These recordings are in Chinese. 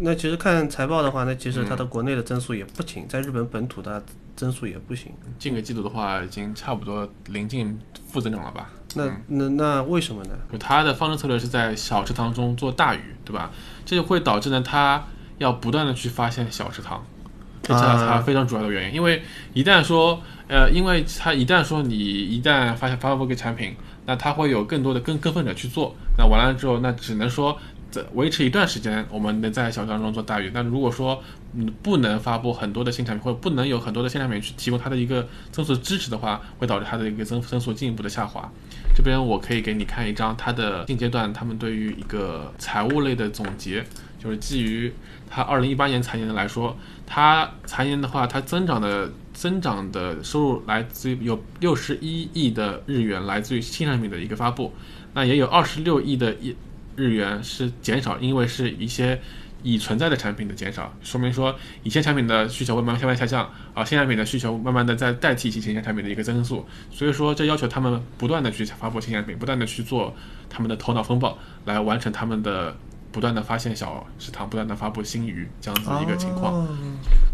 那其实看财报的话，那其实它的国内的增速也不行，在日本本土的增速也不行。近个季度的话，已经差不多临近负增长了吧？那那那为什么呢？就它的方针策略是在小池塘中做大鱼，对吧？这就会导致呢，它要不断的去发现小池塘，这是它非常主要的原因。因为一旦说，呃，因为它一旦说你一旦发现发布一个产品，那它会有更多的跟跟风者去做，那完了之后，那只能说。在维持一段时间，我们能在小当中做大鱼。但如果说嗯不能发布很多的新产品，或者不能有很多的新产品去提供它的一个增速支持的话，会导致它的一个增增速进一步的下滑。这边我可以给你看一张它的现阶段他们对于一个财务类的总结，就是基于它二零一八年财年的来说，它财年的话，它增长的增长的收入来自于有六十一亿的日元来自于新产品的一个发布，那也有二十六亿的一。日元是减少，因为是一些已存在的产品的减少，说明说以前产品的需求会慢慢慢慢下降，啊，新产品的需求慢慢的在代替以前产品的一个增速，所以说这要求他们不断的去发布新产品，不断的去做他们的头脑风暴，来完成他们的。不断的发现小食堂，不断的发布新鱼，这样子一个情况，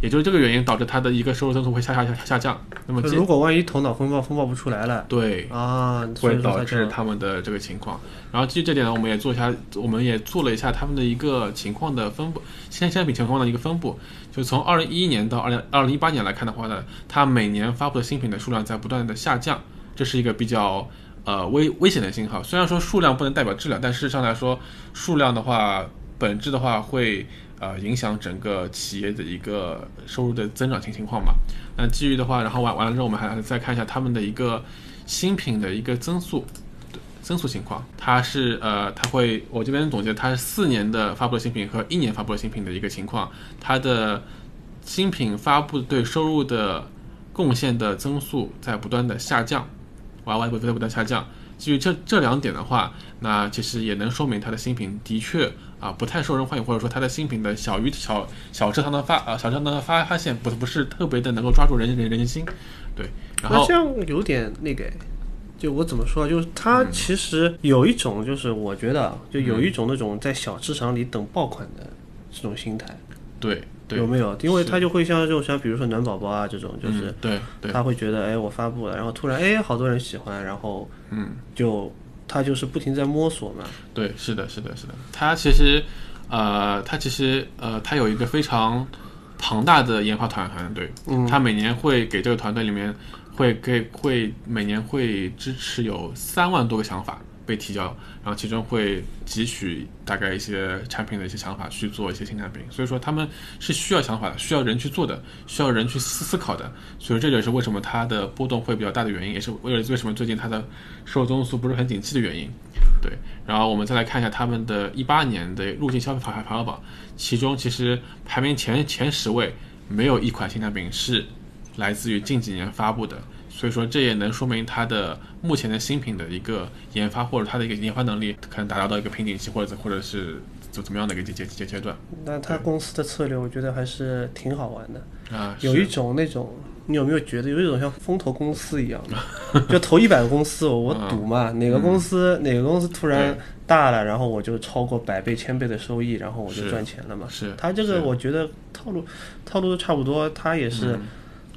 也就是这个原因导致它的一个收入增速会下下下下降。那么如果万一头脑风暴风暴不出来了，对啊，会导致他们的这个情况。然后基于这点呢，我们也做一下，我们也做了一下他们的一个情况的分布，新产品情况的一个分布。就从二零一一年到二零二零一八年来看的话呢，它每年发布的新品的数量在不断的下降，这是一个比较。呃，危危险的信号。虽然说数量不能代表质量，但事实上来说，数量的话，本质的话会呃影响整个企业的一个收入的增长情情况嘛。那基于的话，然后完完了之后，我们还再看一下他们的一个新品的一个增速增速情况。它是呃，它会我这边总结，它是四年的发布的新品和一年发布的新品的一个情况。它的新品发布对收入的贡献的增速在不断的下降。Y Y 不断下降，基于这这两点的话，那其实也能说明它的新品的确啊不太受人欢迎，或者说它的新品的小鱼小小池塘的发啊小池塘的发发现不不是特别的能够抓住人人人心，对。然后这样有点那个，就我怎么说，就是它其实有一种就是我觉得就有一种那种在小市场里等爆款的这种心态，对。有没有？因为他就会像这种，像比如说暖宝宝啊这种，就是对，他会觉得，哎，我发布了，然后突然，哎，好多人喜欢，然后，嗯，就他就是不停在摸索嘛。对，是的，是的，是的。他其实，呃，他其实，呃，他有一个非常庞大的研发团团队，他每年会给这个团队里面会给会每年会支持有三万多个想法。被提交，然后其中会汲取大概一些产品的一些想法去做一些新产品，所以说他们是需要想法的，需要人去做的，需要人去思思考的，所以这就是为什么它的波动会比较大的原因，也是为了为什么最近它的收入增速不是很景气的原因。对，然后我们再来看一下他们的一八年的入境消费排排行榜，其中其实排名前前十位没有一款新产品是来自于近几年发布的。所以说，这也能说明它的目前的新品的一个研发，或者它的一个研发能力，可能达到到一个瓶颈期，或者或者是怎怎么样的一个阶阶阶阶段。那它公司的策略，我觉得还是挺好玩的啊。有一种那种，你有没有觉得有一种像风投公司一样的？就投一百个公司，我赌嘛，哪个公司哪个公司突然大了，然后我就超过百倍、千倍的收益，然后我就赚钱了嘛。是。他这个我觉得套路套路都差不多，他也是。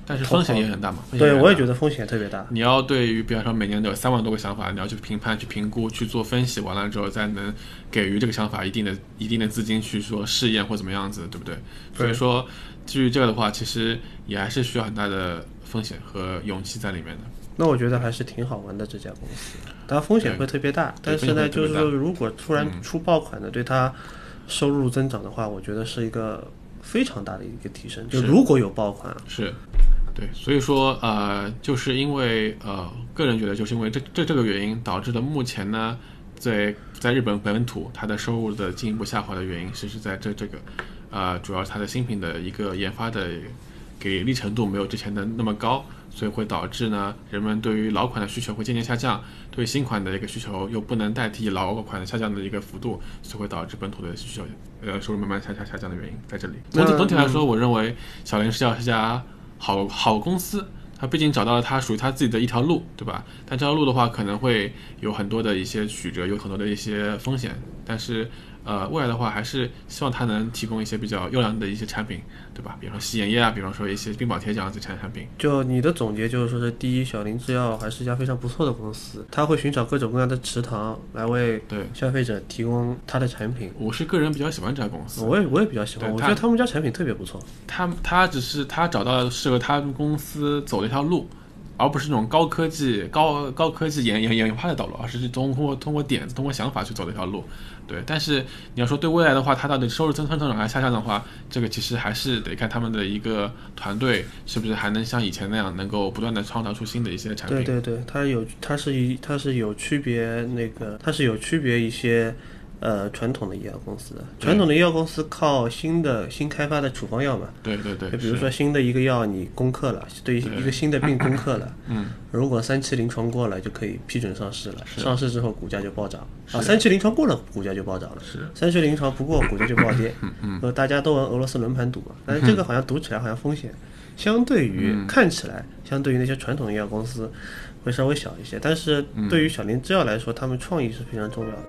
但是风险也很大嘛，对我也觉得风险特别大。你要对于，比方说每年都有三万多个想法，你要去评判、去评估、去做分析，完了之后再能给予这个想法一定的、一定的资金去说试验或怎么样子，对不对？所以说，基于这个的话，其实也还是需要很大的风险和勇气在里面的。那我觉得还是挺好玩的这家公司，当然风险会特别大，但是呢，就是说如果突然出爆款的，对它收入增长的话，我觉得是一个非常大的一个提升。就如果有爆款，是，对，所以说呃，就是因为呃，个人觉得就是因为这这这个原因导致的目前呢，在在日本本土它的收入的进一步下滑的原因，其实在这这个呃，主要是它的新品的一个研发的给力程度没有之前的那么高。所以会导致呢，人们对于老款的需求会渐渐下降，对新款的一个需求又不能代替老款下降的一个幅度，所以会导致本土的需求呃收入慢慢下下下降的原因在这里。总体总体来说，我认为小林是要是家好好公司，他毕竟找到了他属于他自己的一条路，对吧？但这条路的话，可能会有很多的一些曲折，有很多的一些风险，但是。呃，未来的话还是希望它能提供一些比较优良的一些产品，对吧？比方说洗眼液啊，比方说一些冰宝贴这样子产产品。就你的总结就是说，是第一，小林制药还是一家非常不错的公司，它会寻找各种各样的池塘来为对消费者提供它的产品。我是个人比较喜欢这家公司，我也我也比较喜欢，我觉得他们家产品特别不错。他他只是他找到适合他们公司走的一条路。而不是那种高科技、高高科技研研研发的道路，而是通过通过点子、通过想法去走的一条路。对，但是你要说对未来的话，它到底收入增增增长还是下降的话，这个其实还是得看他们的一个团队是不是还能像以前那样，能够不断的创造出新的一些产品。对对对，它有，它是一，它是有区别，那个它是有区别一些。呃，传统的医药公司，传统的医药公司靠新的新开发的处方药嘛？对对对。就比如说新的一个药，你攻克了，对一个新的病攻克了，嗯，如果三期临床过了，就可以批准上市了。上市之后股价就暴涨啊，三期临床过了，股价就暴涨了。是。三期临床不过，股价就暴跌。嗯嗯。大家都玩俄罗斯轮盘赌嘛，但是这个好像赌起来好像风险，相对于看起来，相对于那些传统医药公司会稍微小一些，但是对于小林制药来说，他们创意是非常重要的。